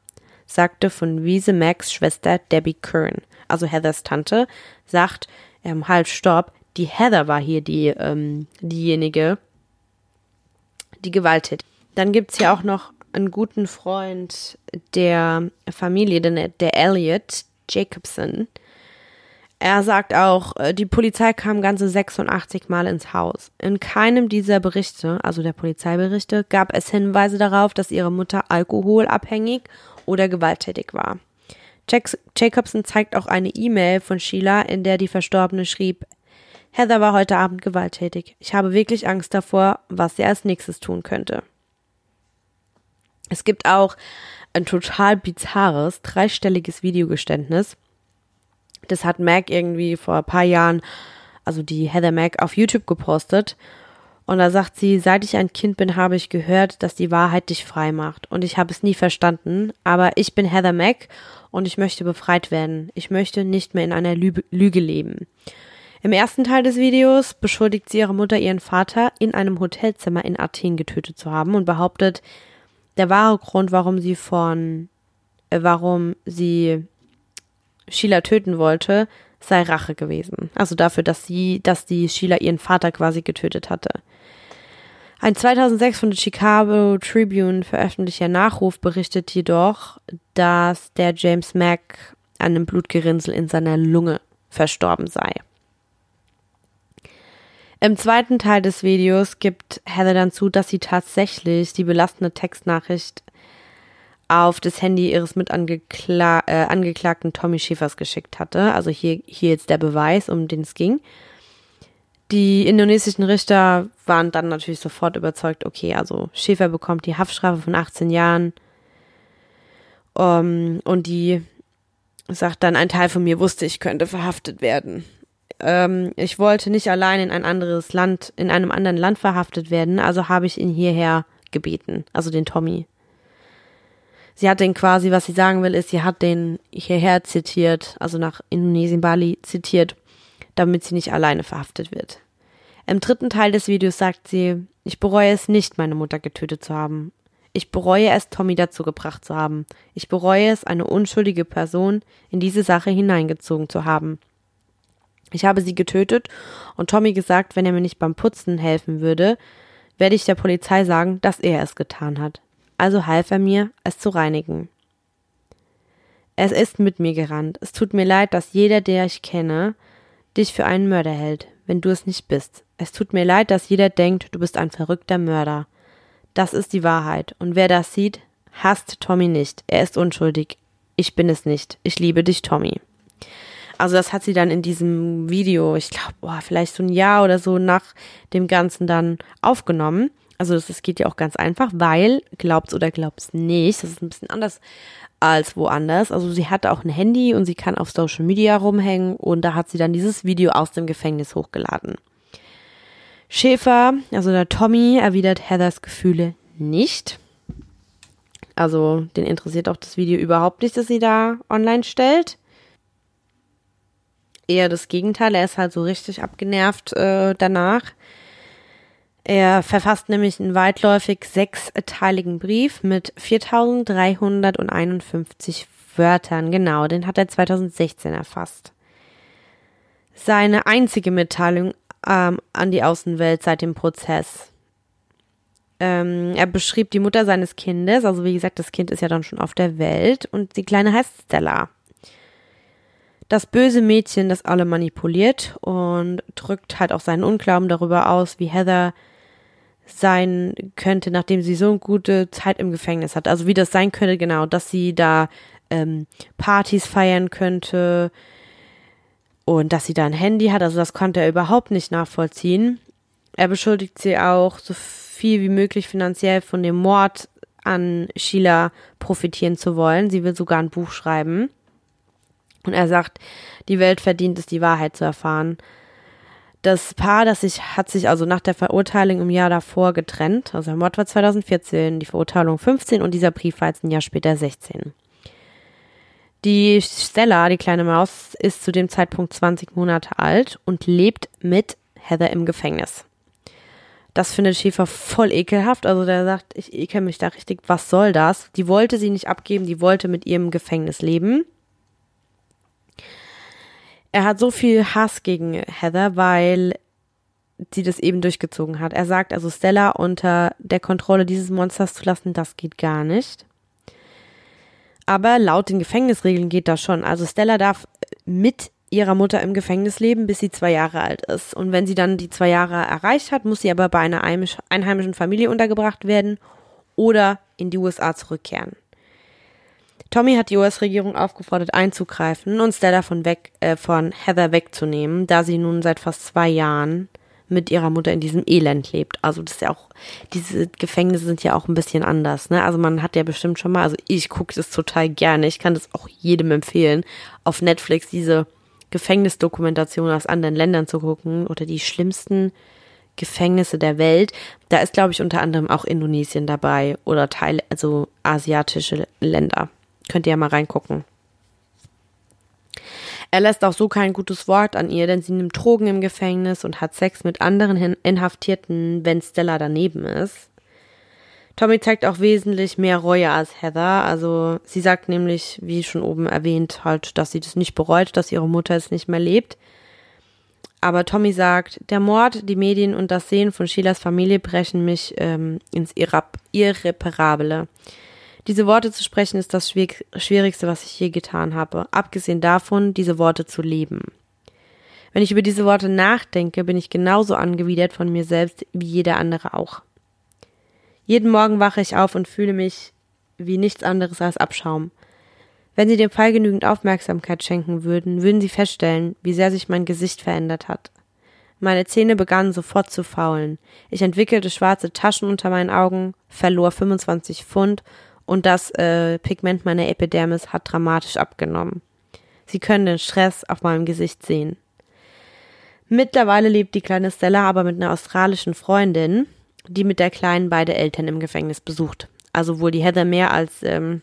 sagte von Wiese Max Schwester Debbie Kern, also Heathers Tante, sagt, ähm, halt, stopp, die Heather war hier die, ähm, diejenige, die gewalttätig. Dann gibt's hier auch noch einen guten Freund der Familie, der, der Elliot Jacobson. Er sagt auch, äh, die Polizei kam ganze 86 Mal ins Haus. In keinem dieser Berichte, also der Polizeiberichte, gab es Hinweise darauf, dass ihre Mutter alkoholabhängig oder gewalttätig war. Jacobson zeigt auch eine E-Mail von Sheila, in der die Verstorbene schrieb, Heather war heute Abend gewalttätig. Ich habe wirklich Angst davor, was sie als nächstes tun könnte. Es gibt auch ein total bizarres, dreistelliges Videogeständnis. Das hat Mac irgendwie vor ein paar Jahren, also die Heather Mac, auf YouTube gepostet. Und da sagt sie, seit ich ein Kind bin, habe ich gehört, dass die Wahrheit dich frei macht. Und ich habe es nie verstanden. Aber ich bin Heather Mac und ich möchte befreit werden. Ich möchte nicht mehr in einer Lüge, Lüge leben. Im ersten Teil des Videos beschuldigt sie ihre Mutter, ihren Vater in einem Hotelzimmer in Athen getötet zu haben und behauptet, der wahre Grund, warum sie von, äh, warum sie Sheila töten wollte, sei Rache gewesen. Also dafür, dass sie, dass die Sheila ihren Vater quasi getötet hatte. Ein 2006 von der Chicago Tribune veröffentlichter Nachruf berichtet jedoch, dass der James Mack an einem Blutgerinnsel in seiner Lunge verstorben sei. Im zweiten Teil des Videos gibt Heather dann zu, dass sie tatsächlich die belastende Textnachricht auf das Handy ihres Mitangeklagten äh, Tommy Schäfers geschickt hatte. Also hier, hier jetzt der Beweis, um den es ging. Die indonesischen Richter waren dann natürlich sofort überzeugt, okay, also Schäfer bekommt die Haftstrafe von 18 Jahren um, und die sagt dann, ein Teil von mir wusste, ich könnte verhaftet werden. Ähm, ich wollte nicht allein in ein anderes Land, in einem anderen Land verhaftet werden, also habe ich ihn hierher gebeten, also den Tommy. Sie hat den quasi, was sie sagen will, ist, sie hat den hierher zitiert, also nach Indonesien, Bali zitiert, damit sie nicht alleine verhaftet wird. Im dritten Teil des Videos sagt sie, ich bereue es nicht, meine Mutter getötet zu haben. Ich bereue es, Tommy dazu gebracht zu haben. Ich bereue es, eine unschuldige Person in diese Sache hineingezogen zu haben. Ich habe sie getötet und Tommy gesagt, wenn er mir nicht beim Putzen helfen würde, werde ich der Polizei sagen, dass er es getan hat. Also half er mir, es zu reinigen. Es ist mit mir gerannt. Es tut mir leid, dass jeder, der ich kenne, dich für einen Mörder hält, wenn du es nicht bist. Es tut mir leid, dass jeder denkt, du bist ein verrückter Mörder. Das ist die Wahrheit. Und wer das sieht, hasst Tommy nicht. Er ist unschuldig. Ich bin es nicht. Ich liebe dich, Tommy. Also das hat sie dann in diesem Video, ich glaube, vielleicht so ein Jahr oder so nach dem Ganzen dann aufgenommen. Also das, das geht ja auch ganz einfach, weil, glaubt's oder glaubt's nicht, das ist ein bisschen anders als woanders. Also sie hat auch ein Handy und sie kann auf Social Media rumhängen und da hat sie dann dieses Video aus dem Gefängnis hochgeladen. Schäfer, also der Tommy, erwidert Heathers Gefühle nicht. Also den interessiert auch das Video überhaupt nicht, das sie da online stellt. Eher das Gegenteil, er ist halt so richtig abgenervt äh, danach. Er verfasst nämlich einen weitläufig sechsteiligen Brief mit 4351 Wörtern. Genau, den hat er 2016 erfasst. Seine einzige Mitteilung ähm, an die Außenwelt seit dem Prozess. Ähm, er beschrieb die Mutter seines Kindes, also wie gesagt, das Kind ist ja dann schon auf der Welt und die Kleine heißt Stella. Das böse Mädchen, das alle manipuliert und drückt halt auch seinen Unglauben darüber aus, wie Heather sein könnte, nachdem sie so eine gute Zeit im Gefängnis hat. Also wie das sein könnte, genau, dass sie da ähm, Partys feiern könnte, und dass sie da ein Handy hat, also das konnte er überhaupt nicht nachvollziehen. Er beschuldigt sie auch, so viel wie möglich finanziell von dem Mord an Sheila profitieren zu wollen. Sie will sogar ein Buch schreiben. Und er sagt, die Welt verdient es, die Wahrheit zu erfahren. Das Paar, das sich, hat sich also nach der Verurteilung im Jahr davor getrennt. Also der Mord war 2014, die Verurteilung 15 und dieser Brief war jetzt ein Jahr später 16. Die Stella, die kleine Maus, ist zu dem Zeitpunkt 20 Monate alt und lebt mit Heather im Gefängnis. Das findet Schäfer voll ekelhaft. Also der sagt, ich ekel mich da richtig. Was soll das? Die wollte sie nicht abgeben, die wollte mit ihrem Gefängnis leben. Er hat so viel Hass gegen Heather, weil sie das eben durchgezogen hat. Er sagt also, Stella unter der Kontrolle dieses Monsters zu lassen, das geht gar nicht. Aber laut den Gefängnisregeln geht das schon. Also Stella darf mit ihrer Mutter im Gefängnis leben, bis sie zwei Jahre alt ist. Und wenn sie dann die zwei Jahre erreicht hat, muss sie aber bei einer einheimischen Familie untergebracht werden oder in die USA zurückkehren. Tommy hat die US-Regierung aufgefordert, einzugreifen und Stella von, weg, äh, von Heather wegzunehmen, da sie nun seit fast zwei Jahren mit ihrer Mutter in diesem Elend lebt. Also das ist ja auch, diese Gefängnisse sind ja auch ein bisschen anders, ne? Also man hat ja bestimmt schon mal, also ich gucke das total gerne, ich kann das auch jedem empfehlen, auf Netflix diese Gefängnisdokumentation aus anderen Ländern zu gucken oder die schlimmsten Gefängnisse der Welt. Da ist, glaube ich, unter anderem auch Indonesien dabei oder Teile, also asiatische Länder. Könnt ihr ja mal reingucken. Er lässt auch so kein gutes Wort an ihr, denn sie nimmt Drogen im Gefängnis und hat Sex mit anderen Inhaftierten, wenn Stella daneben ist. Tommy zeigt auch wesentlich mehr Reue als Heather. Also sie sagt nämlich, wie schon oben erwähnt, halt, dass sie das nicht bereut, dass ihre Mutter es nicht mehr lebt. Aber Tommy sagt, der Mord, die Medien und das Sehen von Sheilas Familie brechen mich ähm, ins Irreparable. Diese Worte zu sprechen ist das Schwierigste, was ich je getan habe, abgesehen davon, diese Worte zu leben. Wenn ich über diese Worte nachdenke, bin ich genauso angewidert von mir selbst wie jeder andere auch. Jeden Morgen wache ich auf und fühle mich wie nichts anderes als Abschaum. Wenn Sie dem Fall genügend Aufmerksamkeit schenken würden, würden Sie feststellen, wie sehr sich mein Gesicht verändert hat. Meine Zähne begannen sofort zu faulen. Ich entwickelte schwarze Taschen unter meinen Augen, verlor 25 Pfund und das äh, Pigment meiner Epidermis hat dramatisch abgenommen. Sie können den Stress auf meinem Gesicht sehen. Mittlerweile lebt die kleine Stella aber mit einer australischen Freundin, die mit der Kleinen beide Eltern im Gefängnis besucht. Also wohl die Heather mehr als, ähm,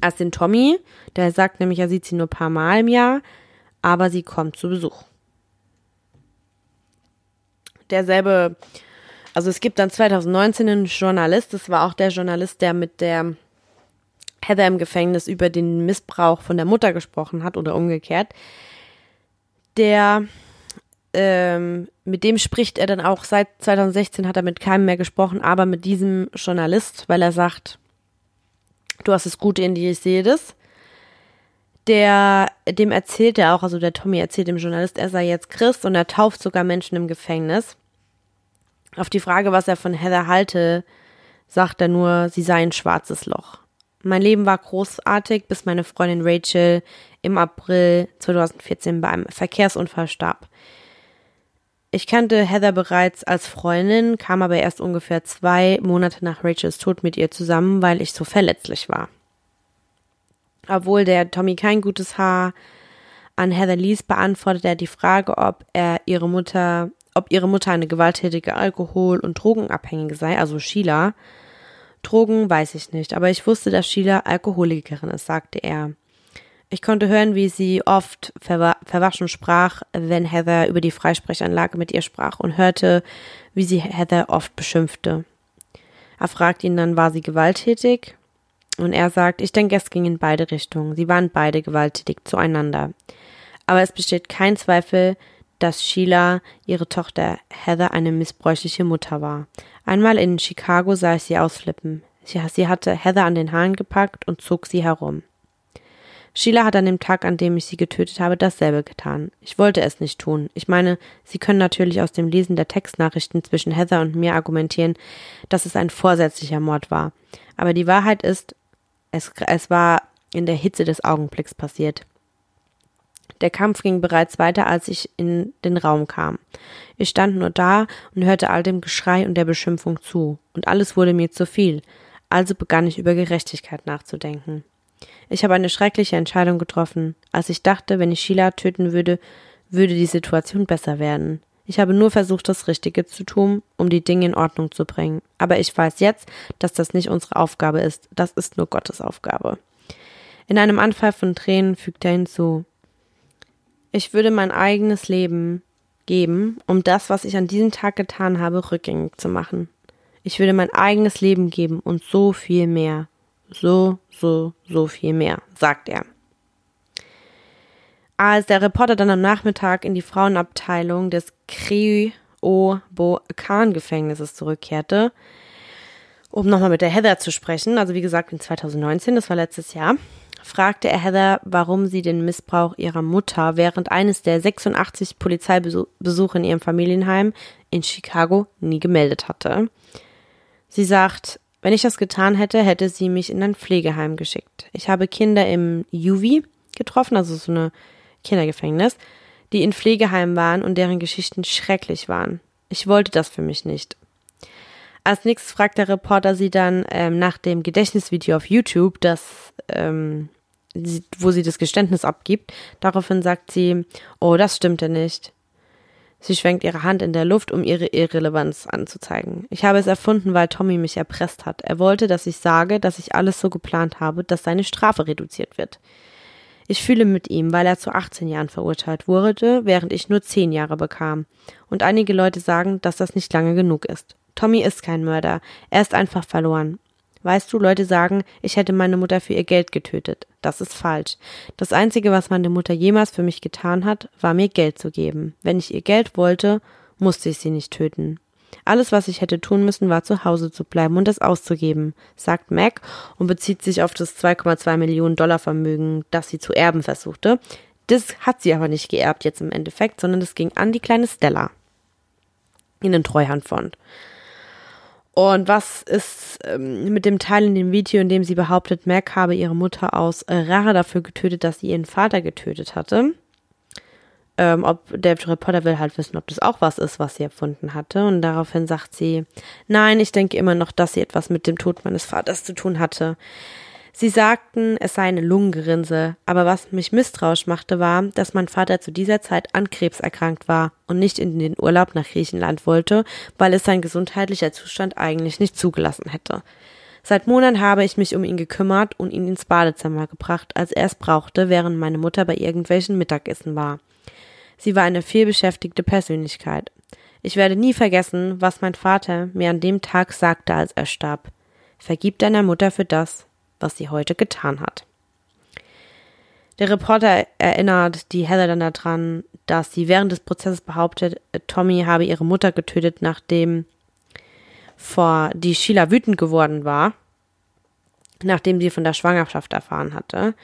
als den Tommy. Der sagt nämlich, er sieht sie nur ein paar Mal im Jahr, aber sie kommt zu Besuch. Derselbe, also es gibt dann 2019 einen Journalist, das war auch der Journalist, der mit der Heather im Gefängnis über den Missbrauch von der Mutter gesprochen hat oder umgekehrt. Der ähm, mit dem spricht er dann auch seit 2016 hat er mit keinem mehr gesprochen, aber mit diesem Journalist, weil er sagt, du hast es gut in dir, ich sehe das. Der, dem erzählt er auch, also der Tommy erzählt dem Journalist, er sei jetzt Christ und er tauft sogar Menschen im Gefängnis. Auf die Frage, was er von Heather halte, sagt er nur, sie sei ein schwarzes Loch. Mein Leben war großartig, bis meine Freundin Rachel im April 2014 bei einem Verkehrsunfall starb. Ich kannte Heather bereits als Freundin, kam aber erst ungefähr zwei Monate nach Rachels Tod mit ihr zusammen, weil ich so verletzlich war. Obwohl der Tommy kein gutes Haar an Heather ließ, beantwortet er die Frage, ob er ihre Mutter, ob ihre Mutter eine gewalttätige Alkohol- und Drogenabhängige sei, also Sheila. Drogen weiß ich nicht, aber ich wusste, dass Sheila Alkoholikerin ist, sagte er. Ich konnte hören, wie sie oft verwa verwaschen sprach, wenn Heather über die Freisprechanlage mit ihr sprach und hörte, wie sie Heather oft beschimpfte. Er fragt ihn dann, war sie gewalttätig? Und er sagt, ich denke, es ging in beide Richtungen. Sie waren beide gewalttätig zueinander. Aber es besteht kein Zweifel, dass Sheila, ihre Tochter Heather, eine missbräuchliche Mutter war. Einmal in Chicago sah ich sie ausflippen. Sie, hatte Heather an den Haaren gepackt und zog sie herum. Sheila hat an dem Tag, an dem ich sie getötet habe, dasselbe getan. Ich wollte es nicht tun. Ich meine, Sie können natürlich aus dem Lesen der Textnachrichten zwischen Heather und mir argumentieren, dass es ein vorsätzlicher Mord war. Aber die Wahrheit ist, es, es war in der Hitze des Augenblicks passiert. Der Kampf ging bereits weiter, als ich in den Raum kam. Ich stand nur da und hörte all dem Geschrei und der Beschimpfung zu, und alles wurde mir zu viel. Also begann ich über Gerechtigkeit nachzudenken. Ich habe eine schreckliche Entscheidung getroffen, als ich dachte, wenn ich Sheila töten würde, würde die Situation besser werden. Ich habe nur versucht, das Richtige zu tun, um die Dinge in Ordnung zu bringen. Aber ich weiß jetzt, dass das nicht unsere Aufgabe ist. Das ist nur Gottes Aufgabe. In einem Anfall von Tränen fügt er hinzu. Ich würde mein eigenes Leben geben, um das, was ich an diesem Tag getan habe, rückgängig zu machen. Ich würde mein eigenes Leben geben und so viel mehr so, so, so viel mehr, sagt er. Als der Reporter dann am Nachmittag in die Frauenabteilung des Creo-Bo-Khan-Gefängnisses zurückkehrte, um nochmal mit der Heather zu sprechen, also wie gesagt in 2019, das war letztes Jahr, fragte er Heather, warum sie den Missbrauch ihrer Mutter während eines der 86 Polizeibesuche in ihrem Familienheim in Chicago nie gemeldet hatte. Sie sagt, wenn ich das getan hätte, hätte sie mich in ein Pflegeheim geschickt. Ich habe Kinder im Juvi getroffen, also so eine Kindergefängnis, die in Pflegeheimen waren und deren Geschichten schrecklich waren. Ich wollte das für mich nicht. Als nächstes fragt der Reporter sie dann ähm, nach dem Gedächtnisvideo auf YouTube, das, ähm, wo sie das Geständnis abgibt. Daraufhin sagt sie, oh, das stimmte nicht. Sie schwenkt ihre Hand in der Luft, um ihre Irrelevanz anzuzeigen. Ich habe es erfunden, weil Tommy mich erpresst hat. Er wollte, dass ich sage, dass ich alles so geplant habe, dass seine Strafe reduziert wird. Ich fühle mit ihm, weil er zu 18 Jahren verurteilt wurde, während ich nur 10 Jahre bekam. Und einige Leute sagen, dass das nicht lange genug ist. Tommy ist kein Mörder. Er ist einfach verloren. Weißt du, Leute sagen, ich hätte meine Mutter für ihr Geld getötet. Das ist falsch. Das Einzige, was meine Mutter jemals für mich getan hat, war mir Geld zu geben. Wenn ich ihr Geld wollte, musste ich sie nicht töten. Alles, was ich hätte tun müssen, war zu Hause zu bleiben und es auszugeben, sagt Mac und bezieht sich auf das 2,2 Millionen Dollar Vermögen, das sie zu erben versuchte. Das hat sie aber nicht geerbt jetzt im Endeffekt, sondern es ging an die kleine Stella in den Treuhandfonds. Und was ist ähm, mit dem Teil in dem Video, in dem sie behauptet, Mac habe ihre Mutter aus äh, Rache dafür getötet, dass sie ihren Vater getötet hatte? Ähm, ob der Reporter will halt wissen, ob das auch was ist, was sie erfunden hatte. Und daraufhin sagt sie, nein, ich denke immer noch, dass sie etwas mit dem Tod meines Vaters zu tun hatte. Sie sagten, es sei eine Lungengerinse, aber was mich misstrauisch machte, war, dass mein Vater zu dieser Zeit an Krebs erkrankt war und nicht in den Urlaub nach Griechenland wollte, weil es sein gesundheitlicher Zustand eigentlich nicht zugelassen hätte. Seit Monaten habe ich mich um ihn gekümmert und ihn ins Badezimmer gebracht, als er es brauchte, während meine Mutter bei irgendwelchen Mittagessen war. Sie war eine vielbeschäftigte Persönlichkeit. Ich werde nie vergessen, was mein Vater mir an dem Tag sagte, als er starb. Vergib deiner Mutter für das, was sie heute getan hat. Der Reporter erinnert die Heather dann daran, dass sie während des Prozesses behauptet, Tommy habe ihre Mutter getötet, nachdem vor die Sheila wütend geworden war, nachdem sie von der Schwangerschaft erfahren hatte.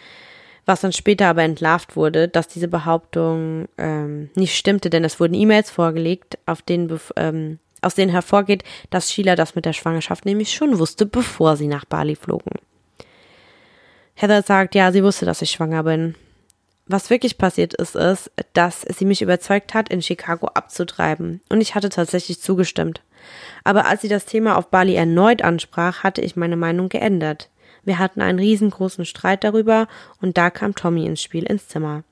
Was dann später aber entlarvt wurde, dass diese Behauptung ähm, nicht stimmte, denn es wurden E-Mails vorgelegt, auf denen, ähm, aus denen hervorgeht, dass Sheila das mit der Schwangerschaft nämlich schon wusste, bevor sie nach Bali flogen. Heather sagt, ja, sie wusste, dass ich schwanger bin. Was wirklich passiert ist, ist, dass sie mich überzeugt hat, in Chicago abzutreiben. Und ich hatte tatsächlich zugestimmt. Aber als sie das Thema auf Bali erneut ansprach, hatte ich meine Meinung geändert. Wir hatten einen riesengroßen Streit darüber und da kam Tommy ins Spiel ins Zimmer.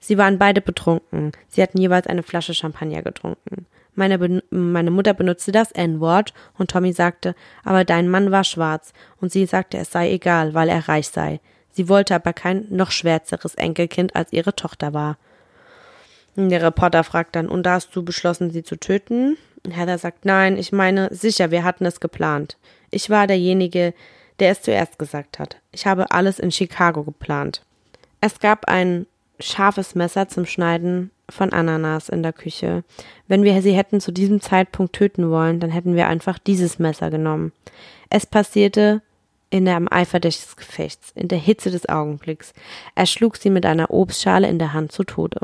Sie waren beide betrunken. Sie hatten jeweils eine Flasche Champagner getrunken. Meine, meine Mutter benutzte das N-Wort und Tommy sagte, aber dein Mann war schwarz und sie sagte, es sei egal, weil er reich sei. Sie wollte aber kein noch schwärzeres Enkelkind als ihre Tochter war. Der Reporter fragt dann, und da hast du beschlossen, sie zu töten? Heather sagt, nein, ich meine, sicher, wir hatten es geplant. Ich war derjenige, der es zuerst gesagt hat. Ich habe alles in Chicago geplant. Es gab ein scharfes Messer zum Schneiden von Ananas in der Küche. Wenn wir sie hätten zu diesem Zeitpunkt töten wollen, dann hätten wir einfach dieses Messer genommen. Es passierte in der Eifer des Gefechts, in der Hitze des Augenblicks. Er schlug sie mit einer Obstschale in der Hand zu Tode.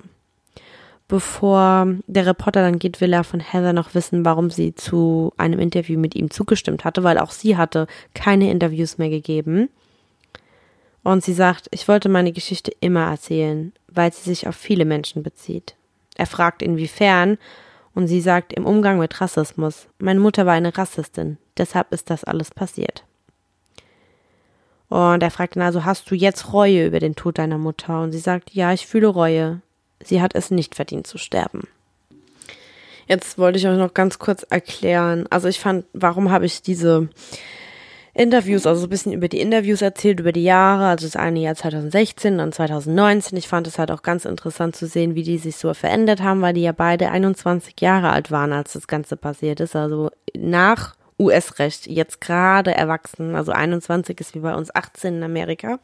Bevor der Reporter dann geht, will er von Heather noch wissen, warum sie zu einem Interview mit ihm zugestimmt hatte, weil auch sie hatte keine Interviews mehr gegeben. Und sie sagt, ich wollte meine Geschichte immer erzählen, weil sie sich auf viele Menschen bezieht. Er fragt, inwiefern, und sie sagt, im Umgang mit Rassismus. Meine Mutter war eine Rassistin, deshalb ist das alles passiert. Und er fragt dann also, hast du jetzt Reue über den Tod deiner Mutter? Und sie sagt, ja, ich fühle Reue. Sie hat es nicht verdient zu sterben. Jetzt wollte ich euch noch ganz kurz erklären. Also ich fand, warum habe ich diese Interviews, also ein bisschen über die Interviews erzählt, über die Jahre, also das eine Jahr 2016 und 2019. Ich fand es halt auch ganz interessant zu sehen, wie die sich so verändert haben, weil die ja beide 21 Jahre alt waren, als das Ganze passiert ist. Also nach US-Recht, jetzt gerade erwachsen, also 21 ist wie bei uns 18 in Amerika.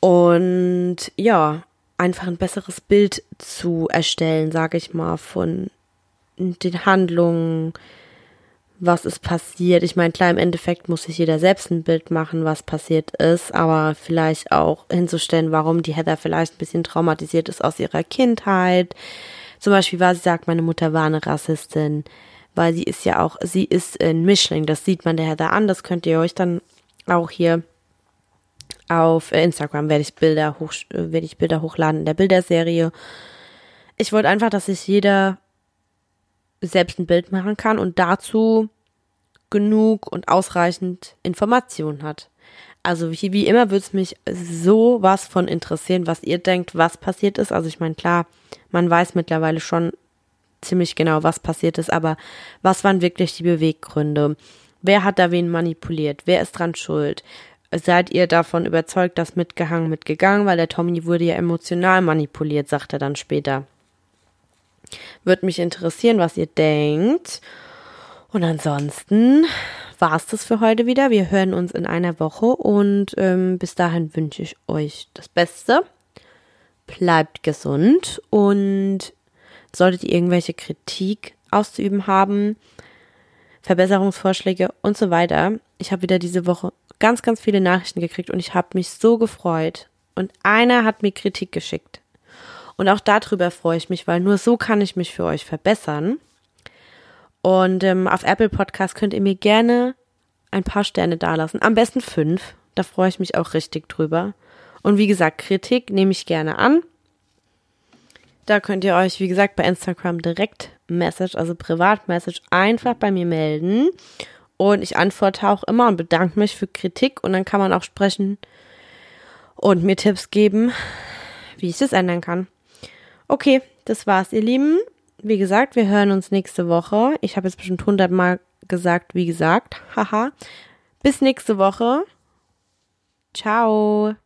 Und ja, einfach ein besseres Bild zu erstellen, sage ich mal, von den Handlungen, was ist passiert. Ich meine, klar, im Endeffekt muss sich jeder selbst ein Bild machen, was passiert ist, aber vielleicht auch hinzustellen, warum die Heather vielleicht ein bisschen traumatisiert ist aus ihrer Kindheit. Zum Beispiel, weil sie sagt, meine Mutter war eine Rassistin weil sie ist ja auch, sie ist in Mischling, das sieht man der Heather an, das könnt ihr euch dann auch hier auf Instagram werde ich Bilder hoch, werde ich Bilder hochladen in der Bilderserie. Ich wollte einfach, dass sich jeder selbst ein Bild machen kann und dazu genug und ausreichend Informationen hat. Also wie, wie immer würde es mich so was von interessieren, was ihr denkt, was passiert ist. Also ich meine, klar, man weiß mittlerweile schon ziemlich genau, was passiert ist, aber was waren wirklich die Beweggründe? Wer hat da wen manipuliert? Wer ist dran schuld? Seid ihr davon überzeugt, dass mitgehangen, mitgegangen? Weil der Tommy wurde ja emotional manipuliert, sagt er dann später. Würde mich interessieren, was ihr denkt. Und ansonsten war es das für heute wieder. Wir hören uns in einer Woche und ähm, bis dahin wünsche ich euch das Beste. Bleibt gesund und Solltet ihr irgendwelche Kritik auszuüben haben, Verbesserungsvorschläge und so weiter. Ich habe wieder diese Woche ganz, ganz viele Nachrichten gekriegt und ich habe mich so gefreut. Und einer hat mir Kritik geschickt. Und auch darüber freue ich mich, weil nur so kann ich mich für euch verbessern. Und ähm, auf Apple Podcast könnt ihr mir gerne ein paar Sterne dalassen. Am besten fünf. Da freue ich mich auch richtig drüber. Und wie gesagt, Kritik nehme ich gerne an. Da könnt ihr euch, wie gesagt, bei Instagram direkt Message, also Privatmessage, einfach bei mir melden. Und ich antworte auch immer und bedanke mich für Kritik und dann kann man auch sprechen und mir Tipps geben, wie ich das ändern kann. Okay, das war's, ihr Lieben. Wie gesagt, wir hören uns nächste Woche. Ich habe jetzt bestimmt hundertmal gesagt, wie gesagt. Haha. Bis nächste Woche. Ciao.